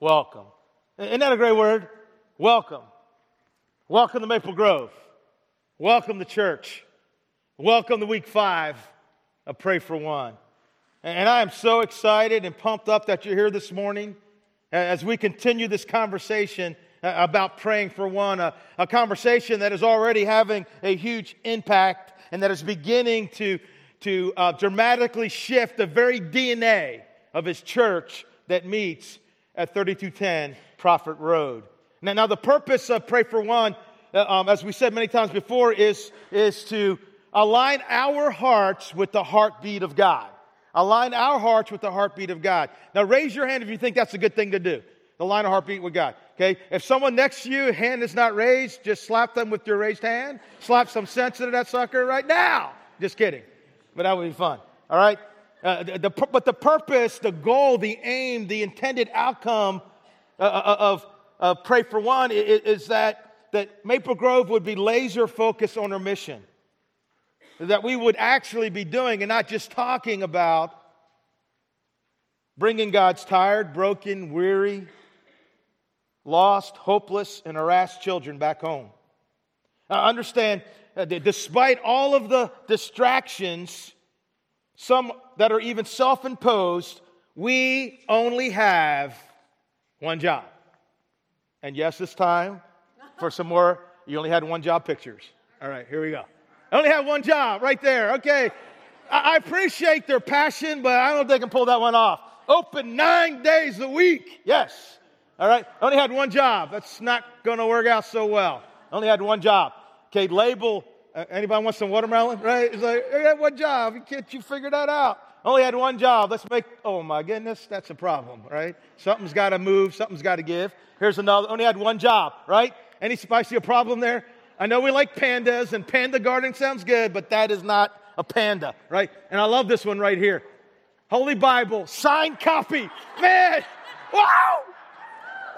Welcome. Isn't that a great word? Welcome. Welcome to Maple Grove. Welcome to church. Welcome to week five of Pray for One. And I am so excited and pumped up that you're here this morning as we continue this conversation about praying for one, a, a conversation that is already having a huge impact and that is beginning to, to uh, dramatically shift the very DNA of his church that meets at 3210 Prophet Road. Now, now the purpose of Pray for One, uh, um, as we said many times before, is, is to align our hearts with the heartbeat of God. Align our hearts with the heartbeat of God. Now, raise your hand if you think that's a good thing to do. The line of heartbeat with God. Okay? If someone next to you, hand is not raised, just slap them with your raised hand. Slap some sense into that sucker right now. Just kidding. But that would be fun. All right? Uh, the, the, but the purpose, the goal, the aim, the intended outcome uh, uh of, of Pray for One is, is that, that Maple Grove would be laser focused on our mission. That we would actually be doing and not just talking about bringing God's tired, broken, weary, lost, hopeless, and harassed children back home. Now, understand, uh, despite all of the distractions, some that are even self imposed, we only have one job. And yes, this time, for some more, you only had one job pictures. All right, here we go. I only have one job right there. Okay. I appreciate their passion, but I don't think I can pull that one off. Open nine days a week. Yes. All right. I only had one job. That's not going to work out so well. I only had one job. Okay. Label. Uh, anybody want some watermelon? Right? It's like, I got one job. Can't you figure that out? Only had one job. Let's make, oh my goodness, that's a problem, right? Something's got to move. Something's got to give. Here's another. Only had one job, right? Any, see a problem there? I know we like pandas and panda garden sounds good, but that is not a panda, right? And I love this one right here. Holy Bible, signed copy. Man, wow!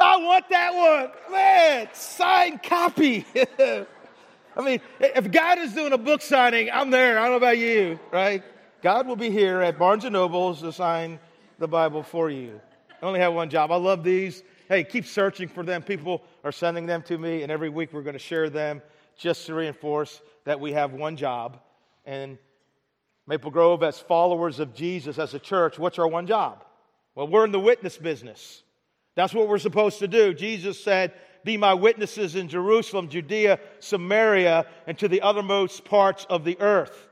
I want that one. Man, signed copy. I mean, if God is doing a book signing, I'm there. I don't know about you, right? God will be here at Barnes and Nobles to sign the Bible for you. I only have one job. I love these. Hey, keep searching for them. People are sending them to me, and every week we're going to share them just to reinforce that we have one job. And Maple Grove, as followers of Jesus, as a church, what's our one job? Well, we're in the witness business. That's what we're supposed to do. Jesus said, Be my witnesses in Jerusalem, Judea, Samaria, and to the othermost parts of the earth.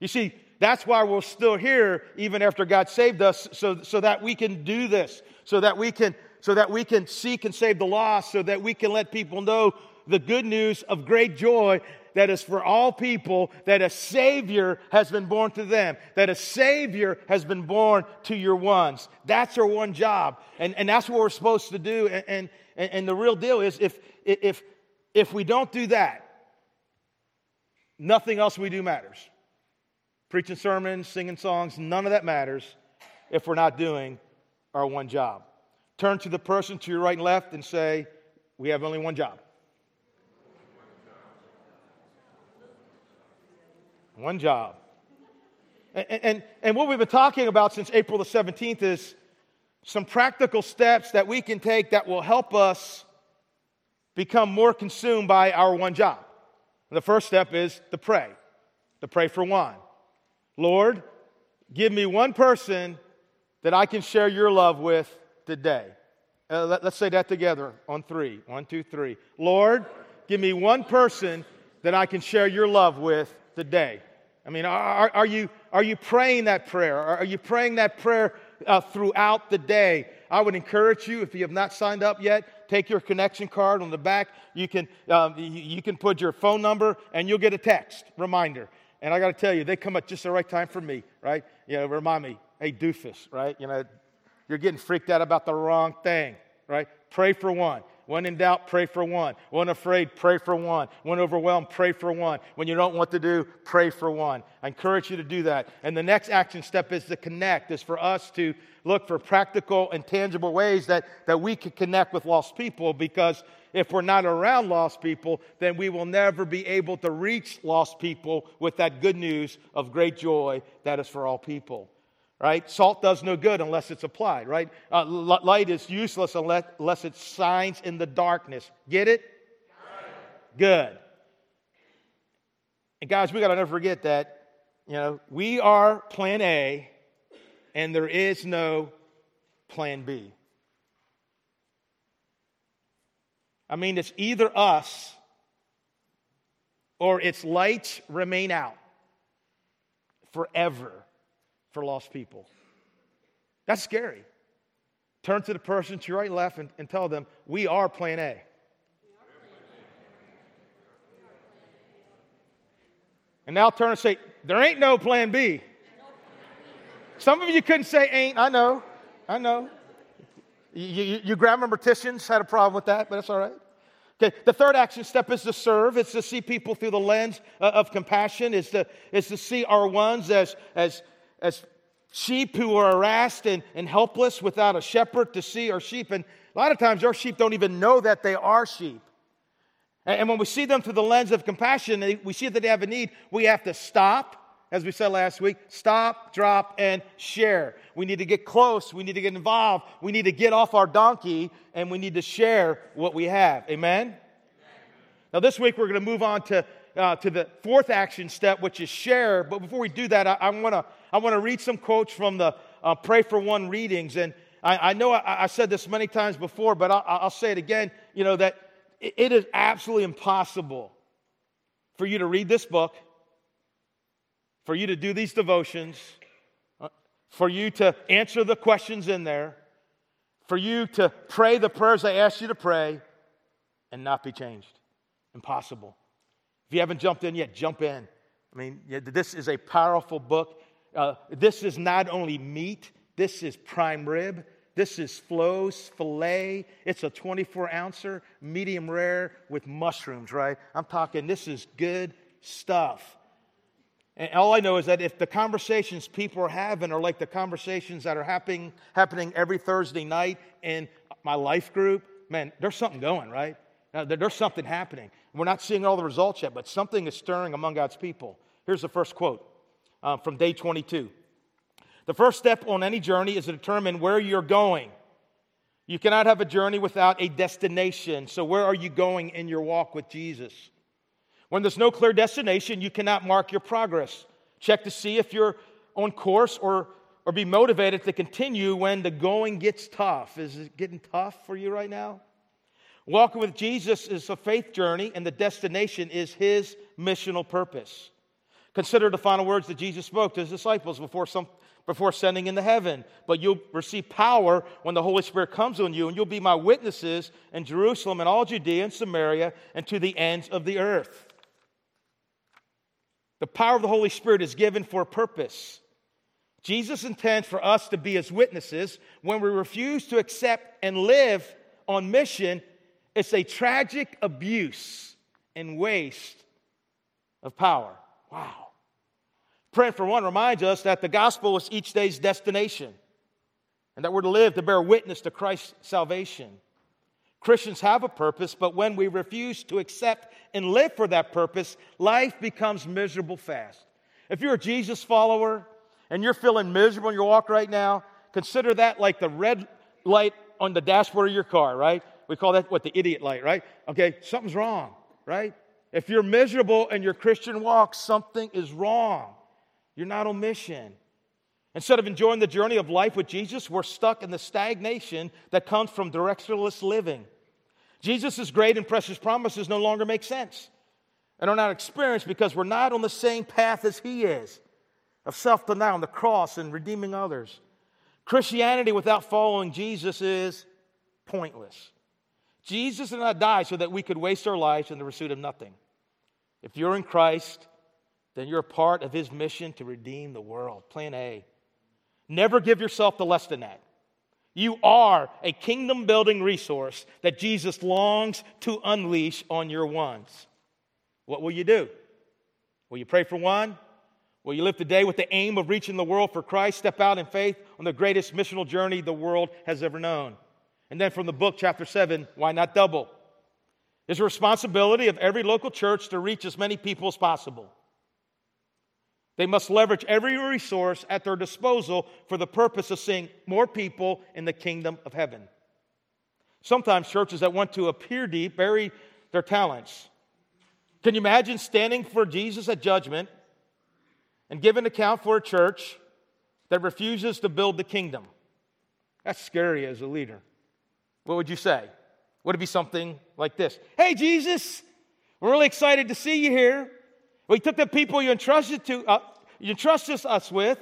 You see, that's why we're still here even after God saved us, so, so that we can do this, so that we can, so that we can seek and save the lost, so that we can let people know the good news of great joy that is for all people, that a Savior has been born to them, that a Savior has been born to your ones. That's our one job. And, and that's what we're supposed to do. And, and, and the real deal is if, if, if we don't do that, nothing else we do matters preaching sermons, singing songs, none of that matters if we're not doing our one job. Turn to the person to your right and left and say, We have only one job. One job. And, and, and what we've been talking about since April the 17th is some practical steps that we can take that will help us become more consumed by our one job. The first step is to pray, to pray for one. Lord, give me one person that I can share your love with today. Uh, let, us say that together on three. One, two, three. Lord, give me one person that I can share your love with today. I mean, are, are, you, are you praying that prayer? Are you praying that prayer uh, throughout the day? I would encourage you, if you have not signed up yet, take your connection card on the back. You can, um, you, can put your phone number and you'll get a text reminder. And I got to tell you, they come at just the right time for me, right? You know, remind me, hey, doofus, right? You know, you're getting freaked out about the wrong thing, right? Pray for one. When in doubt, pray for one. When afraid, pray for one. When overwhelmed, pray for one. When you don't what to do, pray for one. I encourage you to do that. And the next action step is to connect, is for us to look for practical and tangible ways that, that we can connect with lost people because if we're not around lost people, then we will never be able to reach lost people with that good news of great joy that is for all people. Right? Salt does no good unless it's applied, right? Uh, light is useless unless, unless it shines in the darkness. Get it? Good. And guys, we got to never forget that, you know, we are plan A and there is no plan B. I mean, it's either us or its lights remain out forever for lost people. That's scary. Turn to the person to your right and left and, and tell them, We are plan A. And now turn and say, There ain't no plan B. Some of you couldn't say ain't. I know. I know. You, you, you had a problem with that, but that's all right. Okay, the third action step is to serve. It's to see people through the lens uh, of compassion. It's to, it's to see our ones as, as, as sheep who are harassed and, and helpless without a shepherd to see our sheep. And a lot of times our sheep don't even know that they are sheep. And, and when we see them through the lens of compassion, we see that they have a need, we have to stop as we said last week, stop, drop, and share. We need to get close. We need to get involved. We need to get off our donkey and we need to share what we have. Amen? Amen. Now, this week we're going to move on to, uh, to the fourth action step, which is share. But before we do that, I, I want to I wanna read some quotes from the uh, Pray for One readings. And I, I know I, I, said this many times before, but I'll, I'll say it again you know, that it is absolutely impossible for you to read this book for you to do these devotions, uh, for you to answer the questions in there, for you to pray the prayers I asked you to pray and not be changed. Impossible. If you haven't jumped in yet, jump in. I mean, this is a powerful book. Uh, this is not only meat, this is prime rib. This is Flo's filet. It's a 24 ouncer, medium rare with mushrooms, right? I'm talking, this is good stuff. And all I know is that if the conversations people are having are like the conversations that are happening, happening every Thursday night in my life group, man, there's something going, right? Now, there's something happening. We're not seeing all the results yet, but something is stirring among God's people. Here's the first quote uh, from day 22. The first step on any journey is to determine where you're going. You cannot have a journey without a destination. So, where are you going in your walk with Jesus? When there's no clear destination, you cannot mark your progress. Check to see if you're on course or, or be motivated to continue when the going gets tough. Is it getting tough for you right now? Walking with Jesus is a faith journey, and the destination is his missional purpose. Consider the final words that Jesus spoke to his disciples before, some, before sending into heaven. But you'll receive power when the Holy Spirit comes on you, and you'll be my witnesses in Jerusalem and all Judea and Samaria and to the ends of the earth. The power of the Holy Spirit is given for a purpose. Jesus intends for us to be his witnesses. When we refuse to accept and live on mission, it's a tragic abuse and waste of power. Wow. Praying for one reminds us that the gospel is each day's destination and that we're to live to bear witness to Christ's salvation. Christians have a purpose, but when we refuse to accept and live for that purpose, life becomes miserable fast. If you're a Jesus follower and you're feeling miserable in your walk right now, consider that like the red light on the dashboard of your car, right? We call that what the idiot light, right? Okay, something's wrong, right? If you're miserable in your Christian walk, something is wrong. You're not on mission. Instead of enjoying the journey of life with Jesus, we're stuck in the stagnation that comes from directionless living. Jesus' great and precious promises no longer make sense and are not experienced because we're not on the same path as He is of self denial on the cross and redeeming others. Christianity without following Jesus is pointless. Jesus did not die so that we could waste our lives in the pursuit of nothing. If you're in Christ, then you're a part of His mission to redeem the world. Plan A. Never give yourself to less than that. You are a kingdom building resource that Jesus longs to unleash on your ones. What will you do? Will you pray for one? Will you live today with the aim of reaching the world for Christ? Step out in faith on the greatest missional journey the world has ever known. And then from the book, chapter 7, why not double? It's a responsibility of every local church to reach as many people as possible. They must leverage every resource at their disposal for the purpose of seeing more people in the kingdom of heaven. Sometimes churches that want to appear deep bury their talents. Can you imagine standing for Jesus at judgment and giving account for a church that refuses to build the kingdom? That's scary as a leader. What would you say? Would it be something like this? Hey, Jesus, we're really excited to see you here. We took the people you entrusted to uh, you entrusted us with,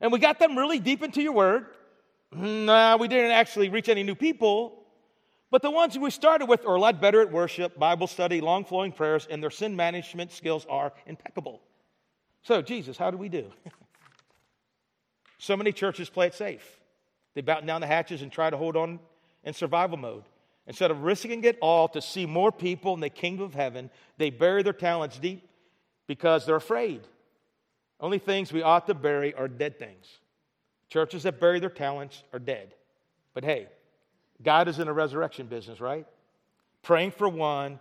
and we got them really deep into your word. Nah, we didn't actually reach any new people. But the ones we started with are a lot better at worship, Bible study, long flowing prayers, and their sin management skills are impeccable. So, Jesus, how do we do? so many churches play it safe. They batten down the hatches and try to hold on in survival mode. Instead of risking it all to see more people in the kingdom of heaven, they bury their talents deep because they're afraid. Only things we ought to bury are dead things. Churches that bury their talents are dead. But hey, God is in a resurrection business, right? Praying for one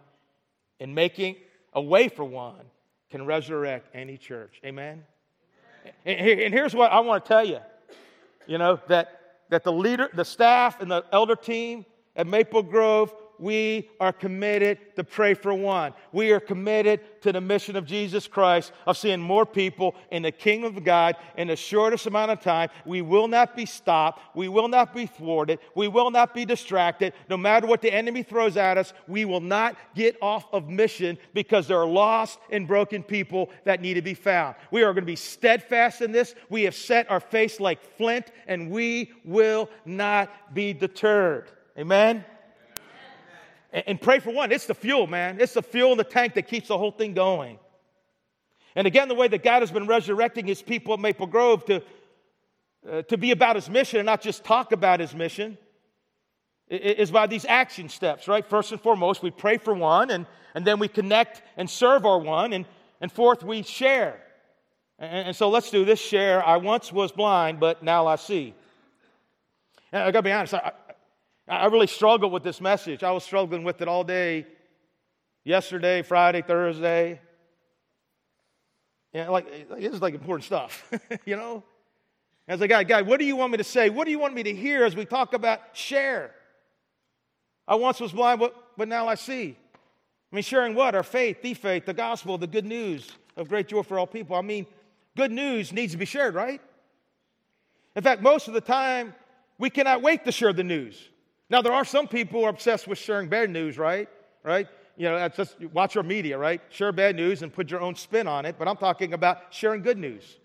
and making a way for one can resurrect any church. Amen? Amen. And here's what I want to tell you you know, that, that the leader, the staff, and the elder team at Maple Grove we are committed to pray for one. We are committed to the mission of Jesus Christ of seeing more people in the kingdom of God in the shortest amount of time. We will not be stopped. We will not be thwarted. We will not be distracted. No matter what the enemy throws at us, we will not get off of mission because there are lost and broken people that need to be found. We are going to be steadfast in this. We have set our face like flint and we will not be deterred. Amen and pray for one. It's the fuel, man. It's the fuel in the tank that keeps the whole thing going. And again, the way that God has been resurrecting his people at Maple Grove to, uh, to be about his mission and not just talk about his mission is by these action steps, right? First and foremost, we pray for one, and, and then we connect and serve our one, and, and fourth, we share. And, and so let's do this share. I once was blind, but now I see. And I gotta be honest, I, I really struggled with this message. I was struggling with it all day yesterday, Friday, Thursday. Yeah, like this is like important stuff, you know. As a guy, guy, what do you want me to say? What do you want me to hear as we talk about share? I once was blind, but, but now I see. I mean, sharing what? Our faith, the faith, the gospel, the good news of great joy for all people. I mean, good news needs to be shared, right? In fact, most of the time, we cannot wait to share the news. Now, there are some people who are obsessed with sharing bad news, right? Right? You know, that's just watch your media, right? Share bad news and put your own spin on it. But I'm talking about sharing good news.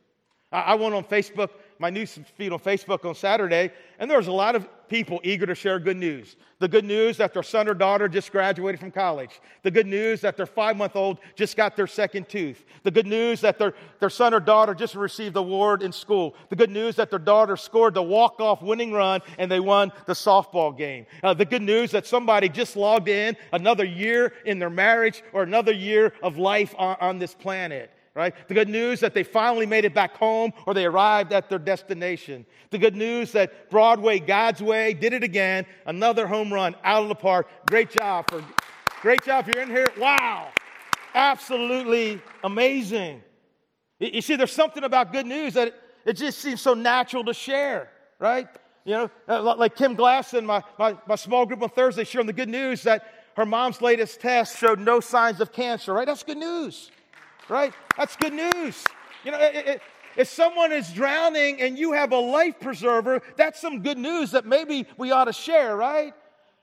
I, I went on Facebook my news feed on Facebook on Saturday, and there was a lot of people eager to share good news. The good news that their son or daughter just graduated from college. The good news that their five month old just got their second tooth. The good news that their, their son or daughter just received the award in school. The good news that their daughter scored the walk off winning run and they won the softball game. Uh, the good news that somebody just logged in another year in their marriage or another year of life on, on this planet right? The good news that they finally made it back home or they arrived at their destination. The good news that Broadway, God's Way, did it again. Another home run out of the park. Great job for, great job if you're in here. Wow. Absolutely amazing. You see, there's something about good news that it just seems so natural to share, right? You know, uh, like Kim Glasson, my, my, my small group on Thursday, sharing the good news that her mom's latest test showed no signs of cancer, right? That's good news right? That's good news. You know, it, it, if someone is drowning and you have a life preserver, that's some good news that maybe we ought to share, right?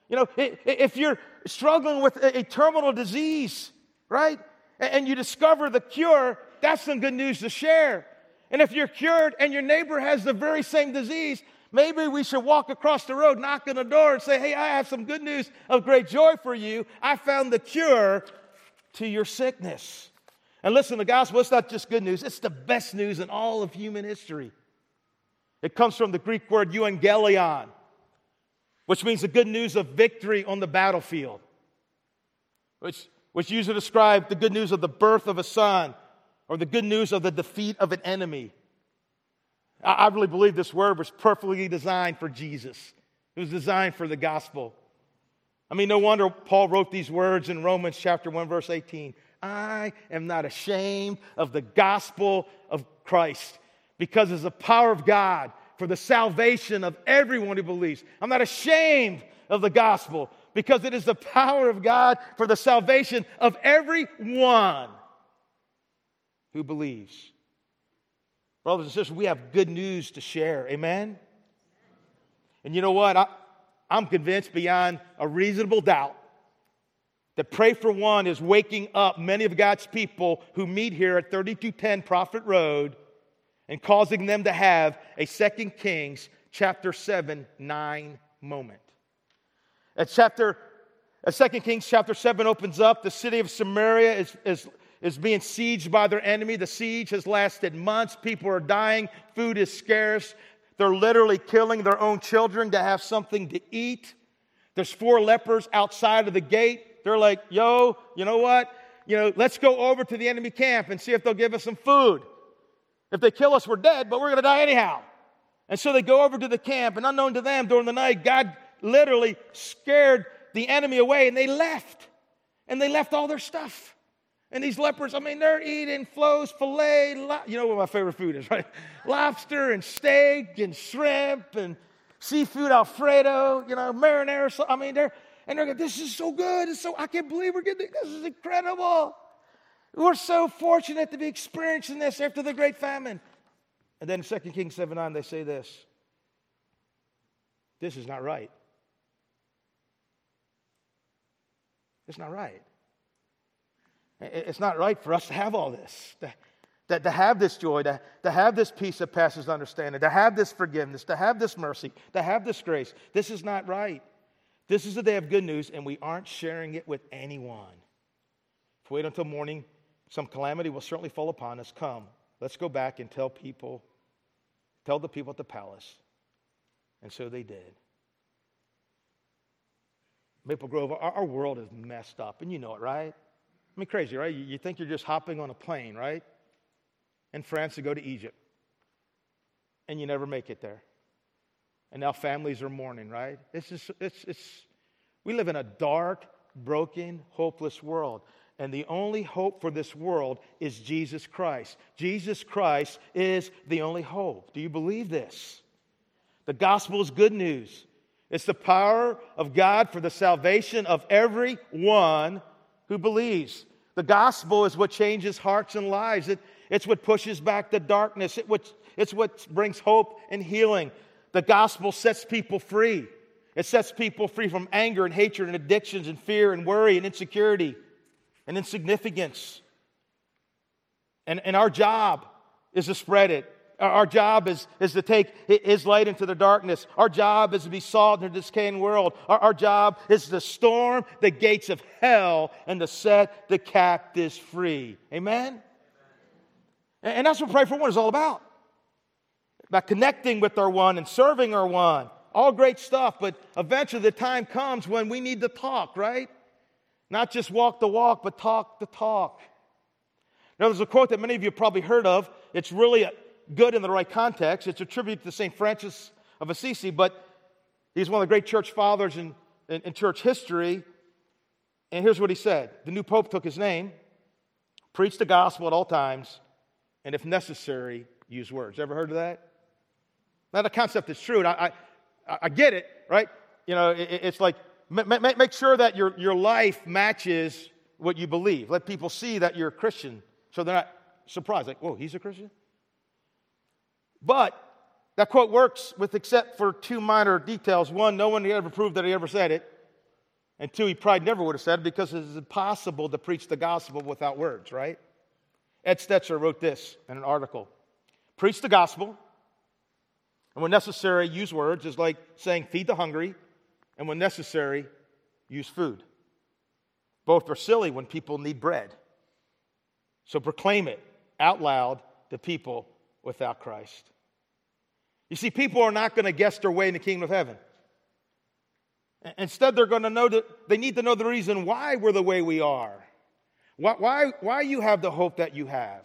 You know, if you're struggling with a terminal disease, right, and you discover the cure, that's some good news to share. And if you're cured and your neighbor has the very same disease, maybe we should walk across the road, knock on the door, and say, Hey, I have some good news of great joy for you. I found the cure to your sickness. And listen, the gospel, it's not just good news, it's the best news in all of human history. It comes from the Greek word euangelion, which means the good news of victory on the battlefield, which, which used to describe the good news of the birth of a son or the good news of the defeat of an enemy. I, I really believe this word was perfectly designed for Jesus, it was designed for the gospel. I mean, no wonder Paul wrote these words in Romans chapter 1, verse 18. I am not ashamed of the gospel of Christ because it's the power of God for the salvation of everyone who believes. I'm not ashamed of the gospel because it is the power of God for the salvation of everyone who believes. Brothers and sisters, we have good news to share. Amen? And you know what? I, I'm convinced beyond a reasonable doubt that Pray for One is waking up many of God's people who meet here at 3210 Prophet Road and causing them to have a 2 Kings chapter 7 9 moment. At chapter at 2 Kings chapter 7 opens up, the city of Samaria is, is, is being sieged by their enemy. The siege has lasted months. People are dying. Food is scarce. They're literally killing their own children to have something to eat. There's four lepers outside of the gate. They're like, yo, you know what? You know, let's go over to the enemy camp and see if they'll give us some food. If they kill us, we're dead, but we're going to die anyhow. And so they go over to the camp, and unknown to them during the night, God literally scared the enemy away, and they left. And they left all their stuff. And these lepers, I mean, they're eating flows, filet, lo- you know what my favorite food is, right? Lobster and steak and shrimp and seafood alfredo, you know, marinara. I mean, they're and they're like, this is so good. It's so, I can't believe we're getting this. is incredible. We're so fortunate to be experiencing this after the great famine. And then 2 Kings 7 9, they say this This is not right. It's not right. It's not right for us to have all this, to, to, to have this joy, to, to have this peace that passes understanding, to have this forgiveness, to have this mercy, to have this grace. This is not right. This is the day of good news, and we aren't sharing it with anyone. If we wait until morning, some calamity will certainly fall upon us. Come, let's go back and tell people, tell the people at the palace. And so they did. Maple Grove, our, our world is messed up, and you know it, right? I mean, crazy, right? You, you think you're just hopping on a plane, right? In France to go to Egypt, and you never make it there. And now families are mourning, right? It's just, it's, it's, we live in a dark, broken, hopeless world. And the only hope for this world is Jesus Christ. Jesus Christ is the only hope. Do you believe this? The gospel is good news. It's the power of God for the salvation of everyone who believes. The gospel is what changes hearts and lives. It, it's what pushes back the darkness. It, it's what brings hope and healing. The gospel sets people free. It sets people free from anger and hatred and addictions and fear and worry and insecurity and insignificance. And, and our job is to spread it. Our job is, is to take His light into the darkness. Our job is to be salt in a decaying world. Our, our job is to storm the gates of hell and to set the captives free. Amen? And that's what Pray for One is all about about connecting with our one and serving our one. All great stuff, but eventually the time comes when we need to talk, right? Not just walk the walk, but talk the talk. Now, there's a quote that many of you have probably heard of. It's really good in the right context. It's attributed to St. Francis of Assisi, but he's one of the great church fathers in, in, in church history. And here's what he said The new pope took his name, preached the gospel at all times, and if necessary, use words. Ever heard of that? Now, the concept is true, I, I, I get it, right? You know, it's like make, sure that your, your life matches what you believe. Let people see that you're a Christian so they're not surprised, like, whoa, he's a Christian? But that quote works with except for two minor details. One, no one ever proved that he ever said it. And two, he probably never would have said it because it's impossible to preach the gospel without words, right? Ed Stetzer wrote this in an article Preach the gospel, and when necessary, use words, is like saying, feed the hungry, and when necessary, use food. Both are silly when people need bread. So proclaim it out loud to people without Christ. You see, people are not going to guess their way in the kingdom of heaven. Instead, they're going to know that they need to know the reason why we're the way we are. Why, why, why you have the hope that you have.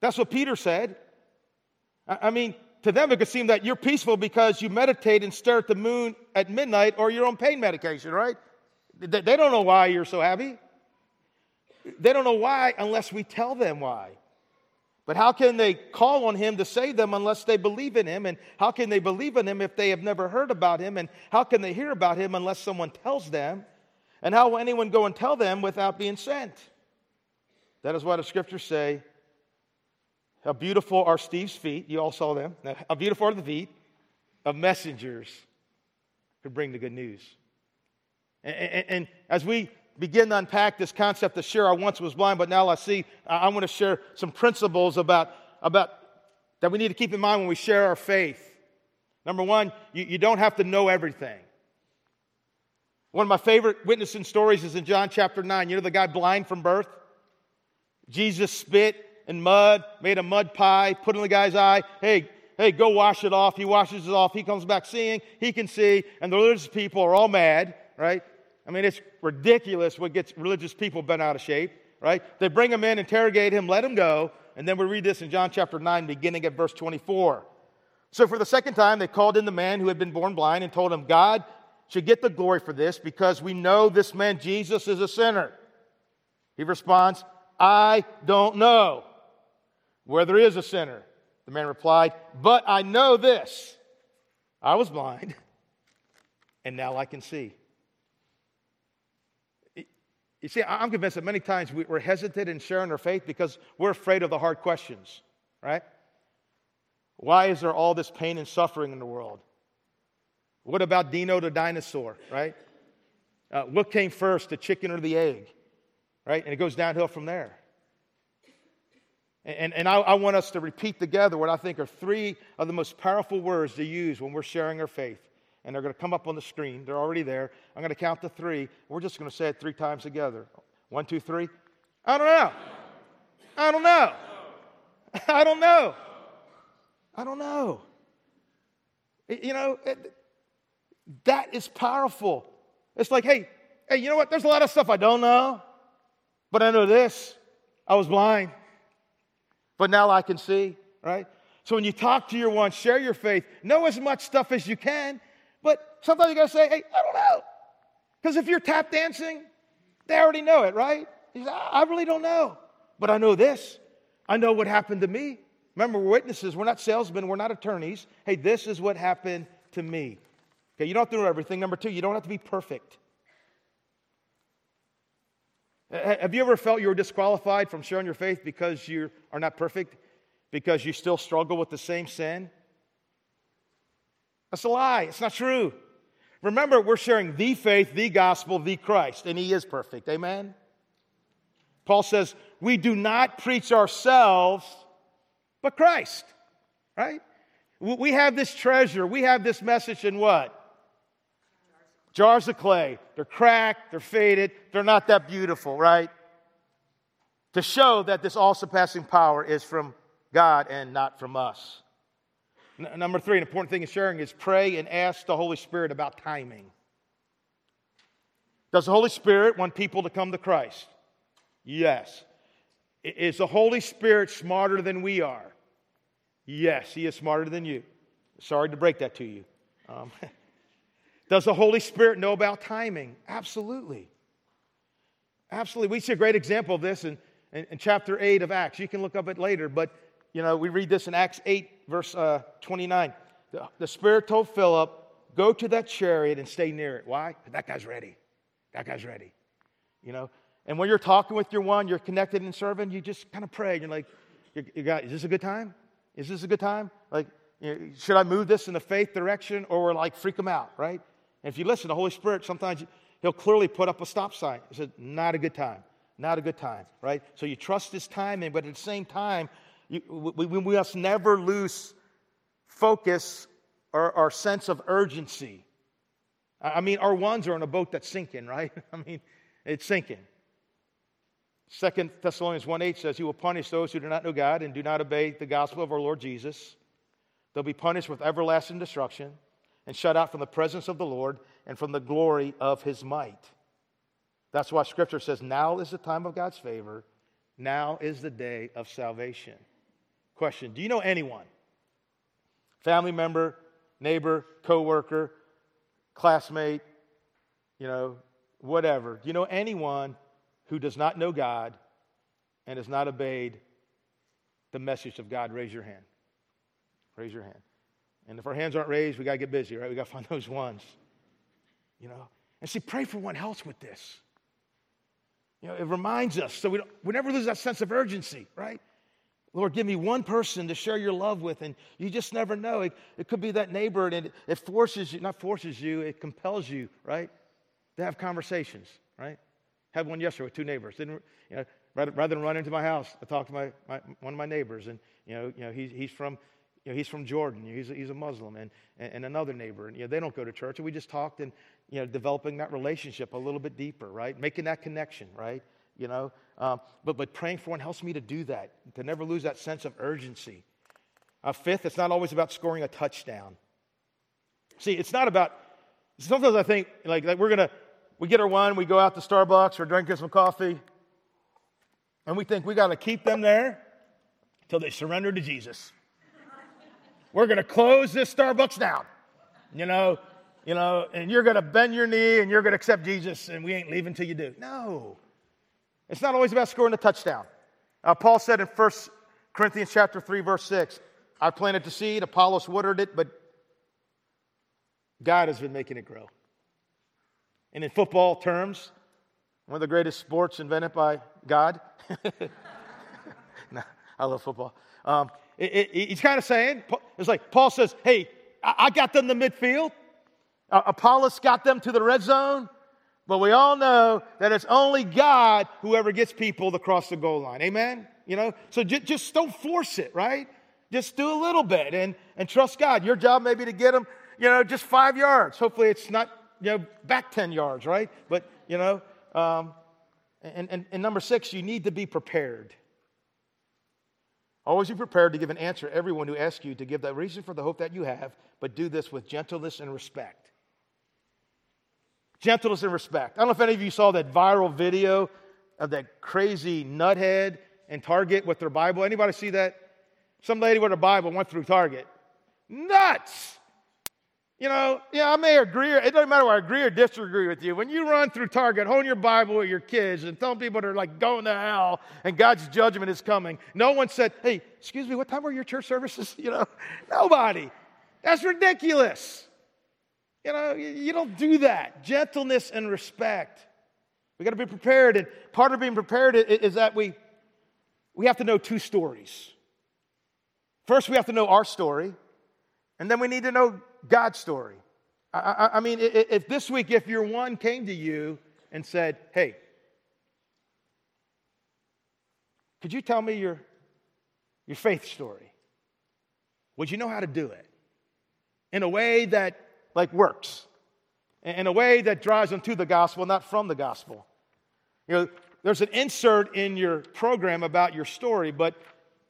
That's what Peter said. I mean, to them, it could seem that you're peaceful because you meditate and stare at the moon at midnight or you're on pain medication, right? They don't know why you're so happy. They don't know why unless we tell them why. But how can they call on him to save them unless they believe in him? And how can they believe in him if they have never heard about him? And how can they hear about him unless someone tells them? And how will anyone go and tell them without being sent? That is why the scriptures say, How beautiful are Steve's feet. You all saw them. How beautiful are the feet of messengers who bring the good news. And, and, and as we begin to unpack this concept of share, I once was blind, but now I see, I want to share some principles about, about that we need to keep in mind when we share our faith. Number one, you, you don't have to know everything. One of my favorite witnessing stories is in John chapter 9. You know the guy blind from birth? Jesus spit in mud, made a mud pie, put in the guy's eye. Hey, hey, go wash it off. He washes it off. He comes back seeing. He can see. And the religious people are all mad, right? I mean, it's ridiculous what gets religious people bent out of shape, right? They bring him in, interrogate him, let him go. And then we read this in John chapter 9, beginning at verse 24. So for the second time, they called in the man who had been born blind and told him, God should get the glory for this because we know this man Jesus is a sinner. He responds, I don't know whether there is a sinner. The man replied, But I know this I was blind, and now I can see. You see, I'm convinced that many times we're hesitant in sharing our faith because we're afraid of the hard questions, right? Why is there all this pain and suffering in the world? What about Dino the dinosaur, right? Uh, what came first, the chicken or the egg, right? And it goes downhill from there. And, and I, I want us to repeat together what I think are three of the most powerful words to use when we're sharing our faith and they're going to come up on the screen. They're already there. I'm going to count to three. We're just going to say it three times together. One, two, three. I don't know. I don't know. I don't know. I don't know. You know, it, that is powerful. It's like, hey, hey, you know what? There's a lot of stuff I don't know, but I know this. I was blind, but now I can see, right? So when you talk to your one, share your faith, know as much stuff as you can, but sometimes you got to say, hey, I don't know. Because if you're tap dancing, they already know it, right? I really don't know. But I know this. I know what happened to me. Remember, we're witnesses. We're not salesmen. We're not attorneys. Hey, this is what happened to me. Okay, you don't have to know everything. Number two, you don't have to be perfect. Uh, have you ever felt you were disqualified from sharing your faith because you are not perfect? Because you still struggle with the same sin? That's a lie. It's not true. Remember, we're sharing the faith, the gospel, the Christ, and He is perfect. Amen? Paul says, We do not preach ourselves, but Christ, right? We have this treasure, we have this message in what? Jars of clay. They're cracked, they're faded, they're not that beautiful, right? To show that this all surpassing power is from God and not from us. N- number three, an important thing in sharing is pray and ask the Holy Spirit about timing. Does the Holy Spirit want people to come to Christ? Yes. Is the Holy Spirit smarter than we are? Yes, He is smarter than you. Sorry to break that to you. Um, does the Holy Spirit know about timing? Absolutely. Absolutely. We see a great example of this in, in, in chapter 8 of Acts. You can look up it later, but you know, we read this in Acts 8, verse uh, 29. The, the Spirit told Philip, go to that chariot and stay near it. Why? That guy's ready. That guy's ready. You know, and when you're talking with your one, you're connected and serving, you just kind of pray. You're like, you, you got, is this a good time? Is this a good time? Like, you know, should I move this in the faith direction or like freak them out, right? And if you listen, to the Holy Spirit, sometimes He'll clearly put up a stop sign. He said, not a good time. Not a good time, right? So you trust His timing, but at the same time, you, we, we must never lose focus or our sense of urgency. I mean, our ones are in a boat that's sinking, right? I mean, it's sinking. Second Thessalonians 1 8 says, He will punish those who do not know God and do not obey the gospel of our Lord Jesus. They'll be punished with everlasting destruction and shut out from the presence of the Lord and from the glory of his might. That's why scripture says, Now is the time of God's favor. Now is the day of salvation. Question Do you know anyone, family member, neighbor, coworker, classmate, you know, whatever? Do you know anyone who does not know God and has not obeyed the message of God, raise your hand. Raise your hand. And if our hands aren't raised, we got to get busy, right? We got to find those ones. You know? And see, pray for one else with this. You know, it reminds us so we, don't, we never lose that sense of urgency, right? Lord, give me one person to share your love with, and you just never know. It, it could be that neighbor, and it, it forces you, not forces you, it compels you, right, to have conversations, right? Had one yesterday with two neighbors. Didn't, you know, rather, rather than run into my house, I talked to my, my, one of my neighbors, and you know, you know he's, he's from you know, he's from Jordan. He's a, he's a Muslim, and, and another neighbor, and you know, they don't go to church. And we just talked, and you know, developing that relationship a little bit deeper, right? Making that connection, right? You know, um, but but praying for one helps me to do that, to never lose that sense of urgency. Uh, fifth, it's not always about scoring a touchdown. See, it's not about. Sometimes I think like, like we're gonna we get our one, we go out to Starbucks or drinking some coffee, and we think we got to keep them there until they surrender to Jesus. We're going to close this Starbucks down, you know, you know, and you're going to bend your knee and you're going to accept Jesus, and we ain't leaving till you do. No, it's not always about scoring a touchdown. Uh, Paul said in 1 Corinthians chapter 3, verse 6, I planted the seed, Apollos watered it, but God has been making it grow. And in football terms, one of the greatest sports invented by God. no, I love football. Um, it, it, he's kind of saying, it's like Paul says, hey, I, got them to midfield. Apollos got them to the red zone. But we all know that it's only God who ever gets people to cross the goal line. Amen? You know, so j- just don't force it, right? Just do a little bit and, and trust God. Your job may be to get them, you know, just five yards. Hopefully it's not you know, back 10 yards, right? But, you know, um, and, and, and number six, you need to be prepared. Always be prepared to give an answer to everyone who asks you to give the reason for the hope that you have, but do this with gentleness and respect. Gentleness and respect. I don't know if any of you saw that viral video of that crazy nuthead in Target with their Bible. Anybody see that? Some lady with a Bible went through Target. Nuts! You know, yeah, I may agree. It doesn't matter whether I agree or disagree with you. When you run through Target, holding your Bible with your kids and telling people they're like going to hell and God's judgment is coming, no one said, "Hey, excuse me, what time are your church services?" You know, nobody. That's ridiculous. You know, you don't do that. Gentleness and respect. We got to be prepared, and part of being prepared is that we we have to know two stories. First, we have to know our story, and then we need to know God's story. I, I, I mean, if this week, if your one came to you and said, Hey, could you tell me your, your faith story? Would you know how to do it? In a way that, like, works. In a way that drives them to the gospel, not from the gospel. You know, there's an insert in your program about your story, but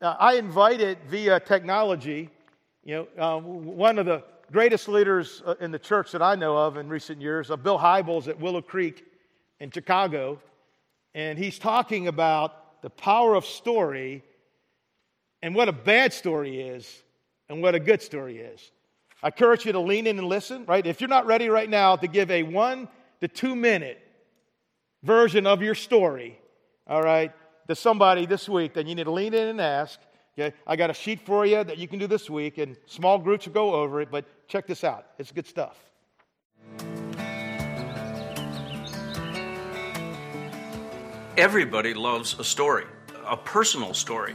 uh, I invited via technology, you know, uh, one of the greatest leaders uh, in the church that I know of in recent years, Bill Hybels at Willow Creek in Chicago. And he's talking about the power of story and what a bad story is and what a good story is. I encourage you to lean in and listen, right? If you're not ready right now to give a one to two minute version of your story, all right, to somebody this week, then you need to lean in and ask, Okay, I got a sheet for you that you can do this week, and small groups will go over it, but check this out. It's good stuff. Everybody loves a story, a personal story.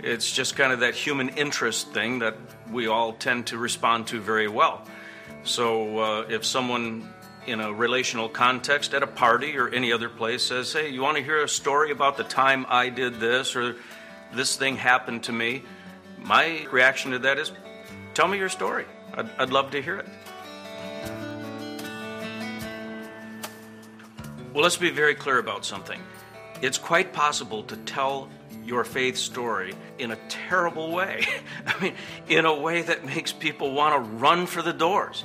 It's just kind of that human interest thing that we all tend to respond to very well. So uh, if someone in a relational context at a party or any other place says, Hey, you want to hear a story about the time I did this or this thing happened to me, my reaction to that is tell me your story. I'd, I'd love to hear it. Well, let's be very clear about something. It's quite possible to tell your faith story in a terrible way. I mean, in a way that makes people want to run for the doors.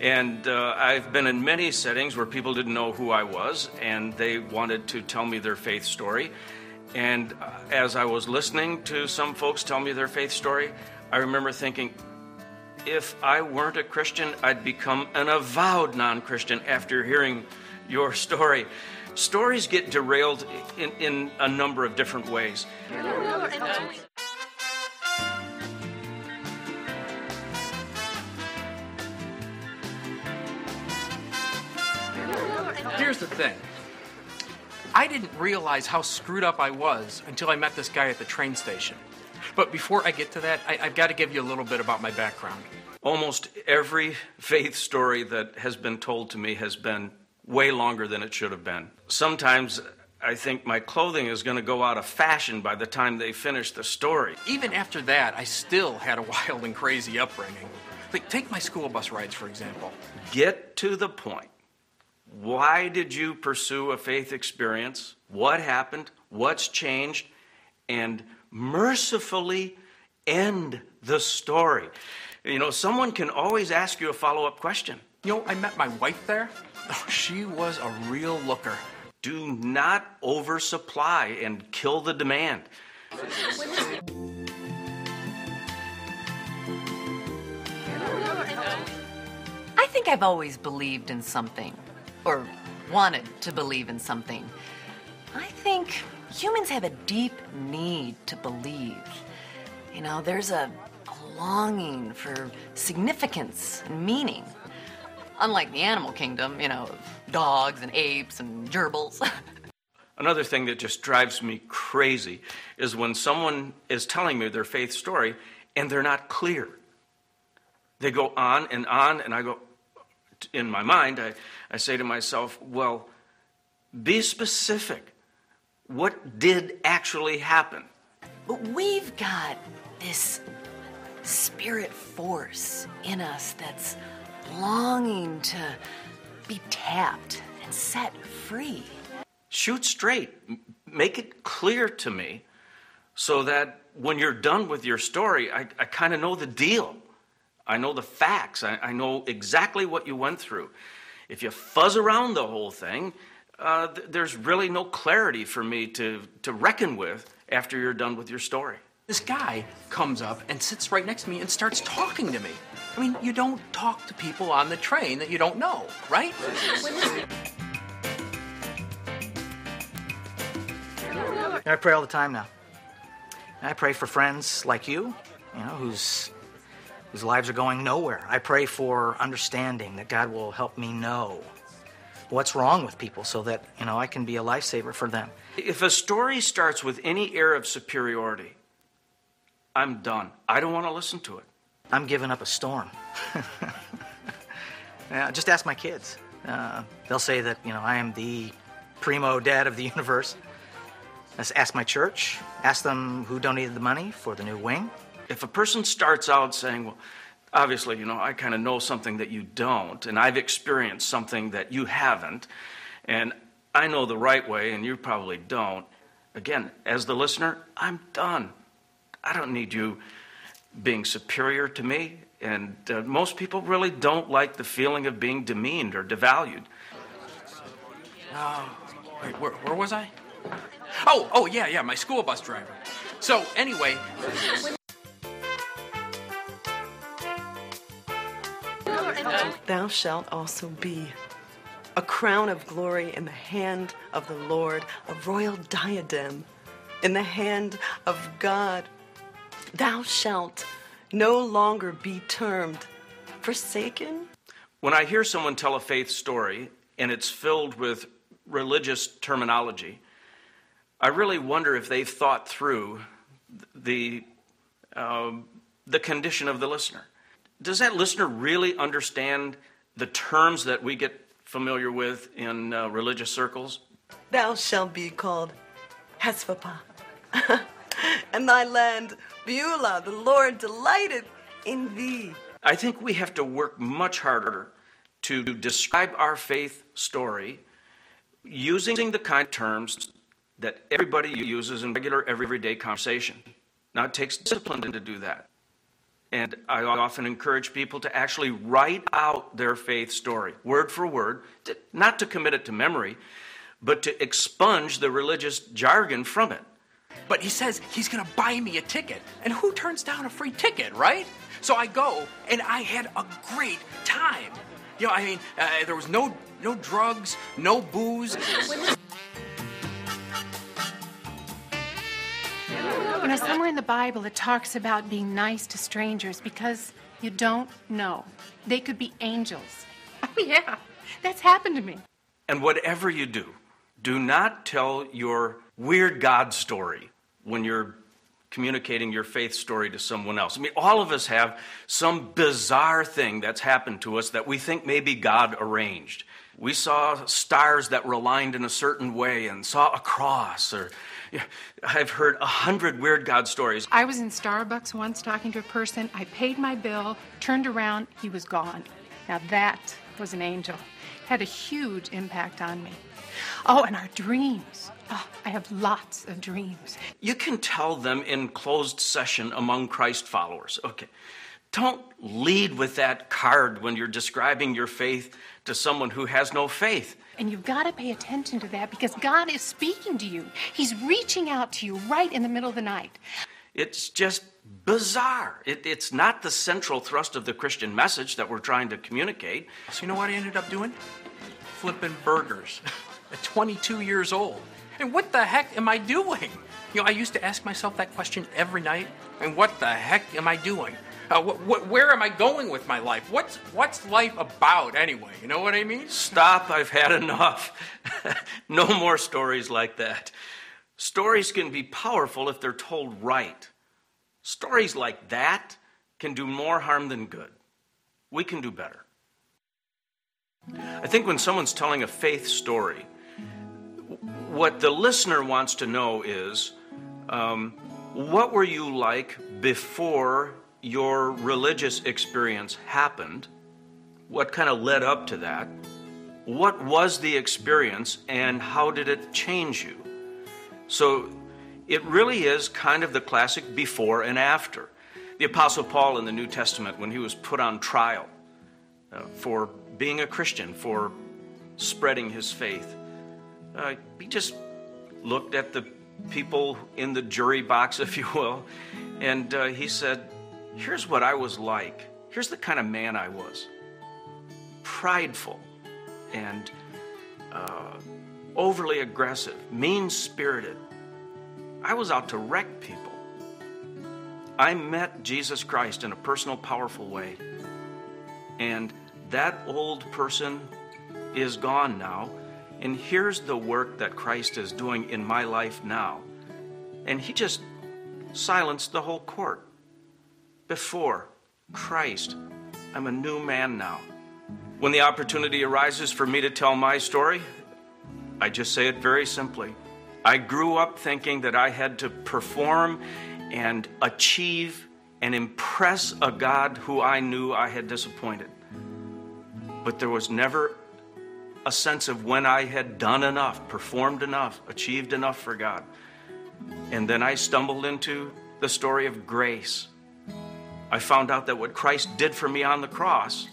And uh, I've been in many settings where people didn't know who I was and they wanted to tell me their faith story. And uh, as I was listening to some folks tell me their faith story, I remember thinking, if I weren't a Christian, I'd become an avowed non Christian after hearing your story. Stories get derailed in, in a number of different ways. Here's the thing I didn't realize how screwed up I was until I met this guy at the train station. But before I get to that, I, have got to give you a little bit about my background. Almost every faith story that has been told to me has been way longer than it should have been. Sometimes I think my clothing is going to go out of fashion by the time they finish the story. Even after that, I still had a wild and crazy upbringing. Like, take my school bus rides, for example. Get to the point. Why did you pursue a faith experience? What happened? What's changed? And mercifully end the story. You know, someone can always ask you a follow up question. You know, I met my wife there. Oh, she was a real looker. Do not oversupply and kill the demand. I think I've always believed in something or wanted to believe in something. I think humans have a deep need to believe. You know, there's a, a longing for significance and meaning. Unlike the animal kingdom, you know, dogs and apes and gerbils. Another thing that just drives me crazy is when someone is telling me their faith story and they're not clear. They go on and on, and I go, in my mind, I, I say to myself, well, be specific. What did actually happen? But we've got this spirit force in us that's longing to be tapped and set free. Shoot straight. Make it clear to me so that when you're done with your story, I, I kind of know the deal. I know the facts. I, I, know exactly what you went through. If you fuzz around the whole thing, uh, th- there's really no clarity for me to, to reckon with after you're done with your story. This guy comes up and sits right next to me and starts talking to me. I mean, you don't talk to people on the train that you don't know, right? I pray all the time now. I pray for friends like you, you know, whose whose lives are going nowhere. I pray for understanding that God will help me know what's wrong with people so that, you know, I can be a lifesaver for them. If a story starts with any air of superiority, I'm done. I don't want to listen to it. I'm giving up a storm. yeah, just ask my kids. Uh, they'll say that, you know, I am the primo dad of the universe. Let's ask my church. Ask them who donated the money for the new wing. If a person starts out saying, well, obviously, you know, I kind of know something that you don't, and I've experienced something that you haven't, and I know the right way and you probably don't, again, as the listener, I'm done. I don't need you being superior to me. And uh, most people really don't like the feeling of being demeaned or devalued. Uh, wait, where, where was I? Oh, oh, yeah, yeah, my school bus driver. So, anyway. Thou shalt also be a crown of glory in the hand of the Lord, a royal diadem in the hand of God. Thou shalt no longer be termed forsaken. When I hear someone tell a faith story and it's filled with religious terminology, I really wonder if they've thought through the, uh, the condition of the listener. Does that listener really understand the terms that we get familiar with in uh, religious circles? Thou shalt be called Hephzibah, and thy land Beulah. The Lord delighted in thee. I think we have to work much harder to describe our faith story using the kind of terms that everybody uses in regular everyday conversation. Now, it takes discipline to do that. And I often encourage people to actually write out their faith story, word for word, to, not to commit it to memory, but to expunge the religious jargon from it. But he says he's going to buy me a ticket. And who turns down a free ticket, right? So I go, and I had a great time. You know, I mean, uh, there was no no drugs, no booze. You know, somewhere in the Bible it talks about being nice to strangers because you don't know. They could be angels. Oh, yeah, that's happened to me. And whatever you do, do not tell your weird God story when you're communicating your faith story to someone else. I mean, all of us have some bizarre thing that's happened to us that we think maybe God arranged. We saw stars that were aligned in a certain way and saw a cross or I've heard a hundred weird God stories. I was in Starbucks once talking to a person. I paid my bill, turned around, he was gone. Now that was an angel. Had a huge impact on me. Oh, and our dreams. Oh, I have lots of dreams. You can tell them in closed session among Christ followers. Okay. Don't lead with that card when you're describing your faith to someone who has no faith. And you've got to pay attention to that because God is speaking to you. He's reaching out to you right in the middle of the night. It's just bizarre. It, it's not the central thrust of the Christian message that we're trying to communicate. So, you know what I ended up doing? Flipping burgers at 22 years old. And what the heck am I doing? You know, I used to ask myself that question every night. And what the heck am I doing? Uh, wh- wh- where am I going with my life? What's what's life about anyway? You know what I mean? Stop! I've had enough. no more stories like that. Stories can be powerful if they're told right. Stories like that can do more harm than good. We can do better. I think when someone's telling a faith story, what the listener wants to know is um, what were you like before your religious experience happened? What kind of led up to that? What was the experience and how did it change you? So it really is kind of the classic before and after. The Apostle Paul in the New Testament, when he was put on trial uh, for being a Christian, for spreading his faith, uh, he just looked at the people in the jury box, if you will, and uh, he said, Here's what I was like. Here's the kind of man I was prideful and uh, overly aggressive, mean spirited. I was out to wreck people. I met Jesus Christ in a personal, powerful way. And that old person is gone now. And here's the work that Christ is doing in my life now. And he just silenced the whole court. Before Christ, I'm a new man now. When the opportunity arises for me to tell my story, I just say it very simply. I grew up thinking that I had to perform and achieve and impress a God who I knew I had disappointed. But there was never a sense of when I had done enough, performed enough, achieved enough for God. And then I stumbled into the story of grace. I found out that what Christ did for me on the cross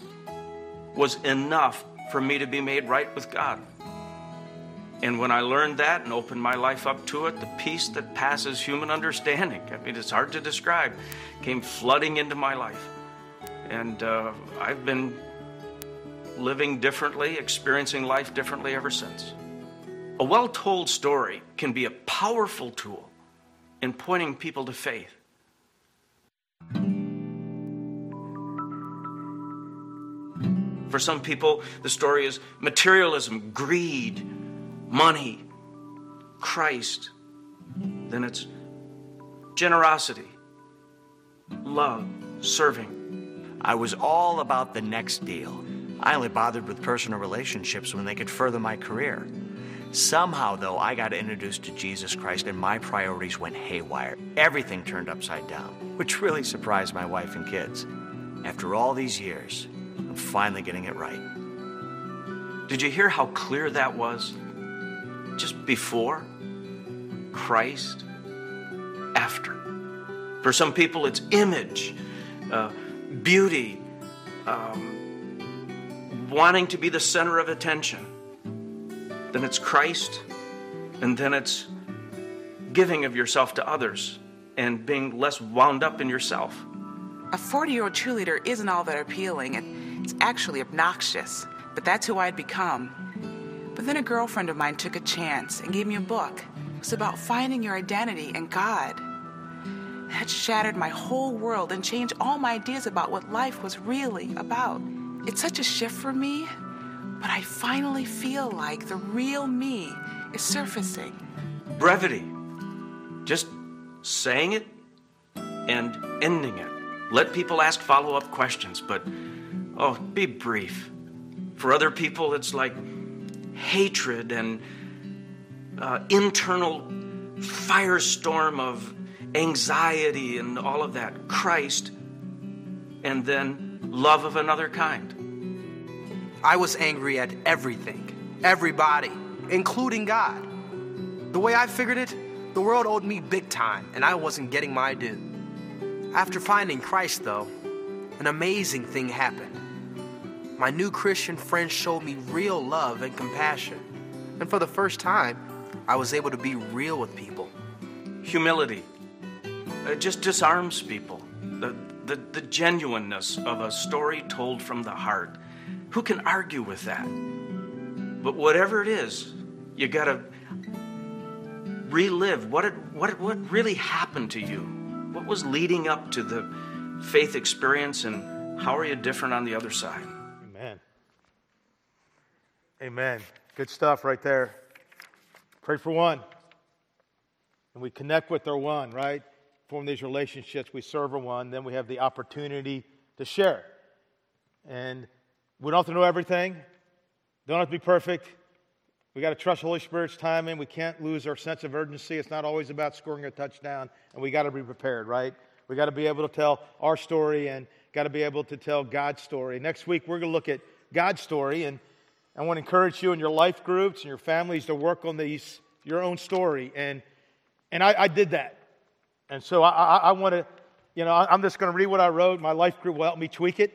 was enough for me to be made right with God. And when I learned that and opened my life up to it, the peace that passes human understanding, I mean, it's hard to describe, came flooding into my life. And uh, I've been living differently, experiencing life differently ever since. A well told story can be a powerful tool in pointing people to faith. For some people, the story is materialism, greed, money, Christ. Then it's generosity, love, serving. I was all about the next deal. I only bothered with personal relationships when they could further my career. Somehow, though, I got introduced to Jesus Christ and my priorities went haywire. Everything turned upside down, which really surprised my wife and kids. After all these years, I'm finally getting it right. Did you hear how clear that was? Just before, Christ, after. For some people, it's image, uh, beauty, um, wanting to be the center of attention. Then it's Christ, and then it's giving of yourself to others and being less wound up in yourself. A 40 year old cheerleader isn't all that appealing. It's actually obnoxious, but that's who I'd become. But then a girlfriend of mine took a chance and gave me a book. It was about finding your identity in God. That shattered my whole world and changed all my ideas about what life was really about. It's such a shift for me. but I finally feel like the real me is surfacing. Brevity. Just saying it and ending it. Let people ask follow up questions, but oh, be brief. For other people, it's like hatred and uh, internal firestorm of anxiety and all of that. Christ, and then love of another kind. I was angry at everything, everybody, including God. The way I figured it, the world owed me big time, and I wasn't getting my due. After finding Christ, though, an amazing thing happened. My new Christian friends showed me real love and compassion, and for the first time, I was able to be real with people. Humility. It just disarms people. The, the, the genuineness of a story told from the heart. Who can argue with that? But whatever it is, you got to relive what, it, what, what really happened to you. What was leading up to the faith experience, and how are you different on the other side? Amen. Good stuff right there. Pray for one. And we connect with our one, right? Form these relationships. We serve our one. Then we have the opportunity to share. And we don't have to know everything, don't have to be perfect. We got to trust Holy Spirit's timing. We can't lose our sense of urgency. It's not always about scoring a touchdown, and we got to be prepared, right? We got to be able to tell our story and got to be able to tell God's story. Next week, we're going to look at God's story, and I want to encourage you and your life groups and your families to work on these your own story. And and I, I did that, and so I, I, I want to, you know, I'm just going to read what I wrote. My life group will help me tweak it,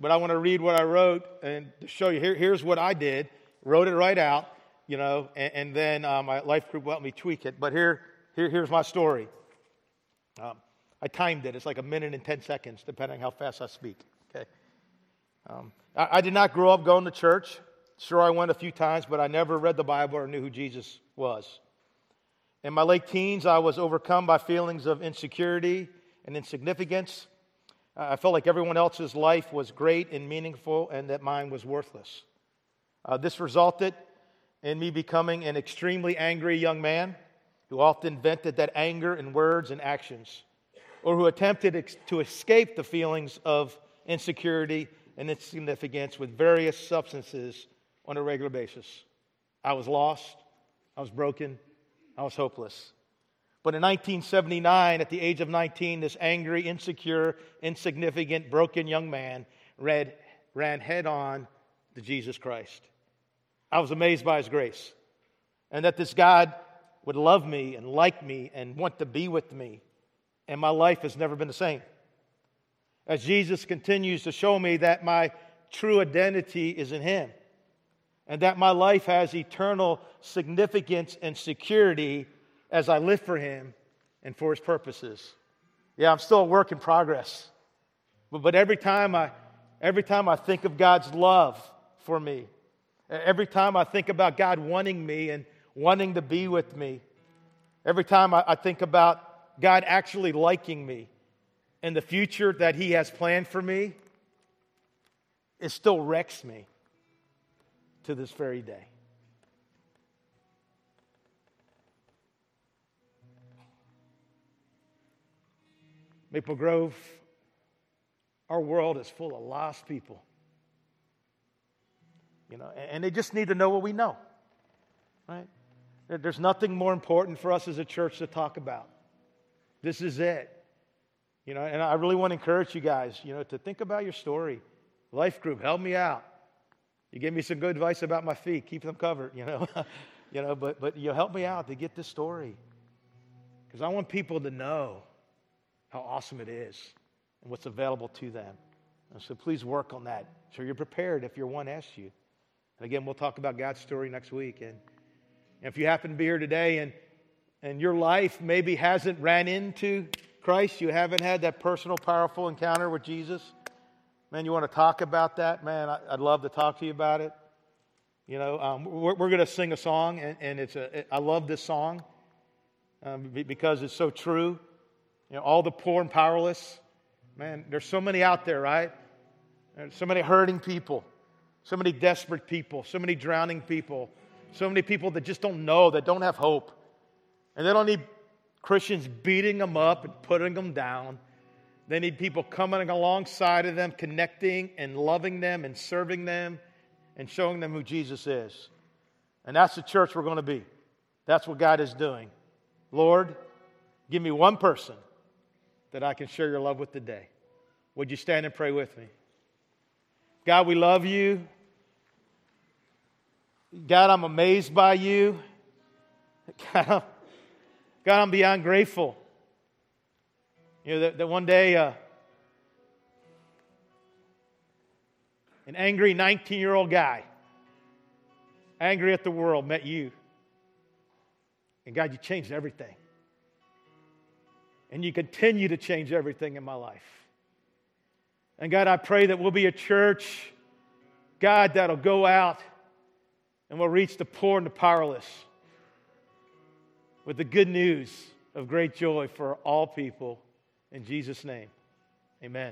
but I want to read what I wrote and to show you. Here, here's what I did. Wrote it right out you know, and, and then uh, my life group will help me tweak it. But here, here here's my story. Um, I timed it. It's like a minute and 10 seconds, depending how fast I speak. Okay. Um, I, I, did not grow up going to church. Sure, I went a few times, but I never read the Bible or knew who Jesus was. In my late teens, I was overcome by feelings of insecurity and insignificance. I felt like everyone else's life was great and meaningful, and that mine was worthless. Uh, this resulted in me becoming an extremely angry young man who often vented that anger in words and actions, or who attempted ex- to escape the feelings of insecurity and insignificance with various substances on a regular basis. I was lost, I was broken, I was hopeless. But in 1979, at the age of 19, this angry, insecure, insignificant, broken young man read, ran head on to Jesus Christ. I was amazed by his grace. And that this God would love me and like me and want to be with me. And my life has never been the same. As Jesus continues to show me that my true identity is in him and that my life has eternal significance and security as I live for him and for his purposes. Yeah, I'm still a work in progress. But, but every time I every time I think of God's love for me, Every time I think about God wanting me and wanting to be with me, every time I, I think about God actually liking me and the future that He has planned for me, it still wrecks me to this very day. Maple Grove, our world is full of lost people. You know, and they just need to know what we know. Right? There's nothing more important for us as a church to talk about. This is it. You know, and I really want to encourage you guys, you know, to think about your story. Life group, help me out. You gave me some good advice about my feet. Keep them covered, you know. you know, but but you help me out to get this story. Because I want people to know how awesome it is and what's available to them. And so please work on that. So you're prepared if your one asks you. And again, we'll talk about God's story next week. And if you happen to be here today and, and your life maybe hasn't ran into Christ, you haven't had that personal, powerful encounter with Jesus, man, you want to talk about that? Man, I, would love to talk to you about it. You know, um, we're, we're going to sing a song, and, and it's a, it, I love this song um, because it's so true. You know, all the poor and powerless. Man, there's so many out there, right? There's so many hurting people So many desperate people, so many drowning people, so many people that just don't know, that don't have hope. And they don't need Christians beating them up and putting them down. They need people coming alongside of them, connecting and loving them and serving them and showing them who Jesus is. And that's the church we're going to be. That's what God is doing. Lord, give me one person that I can share your love with today. Would you stand and pray with me? God, we love you. God, I'm amazed by you. God, I'm beyond grateful. You know, that, that one day uh, an angry 19 year old guy, angry at the world, met you. And God, you changed everything. And you continue to change everything in my life. And God, I pray that we'll be a church, God, that'll go out and we'll reach the poor and the powerless with the good news of great joy for all people. In Jesus' name, amen.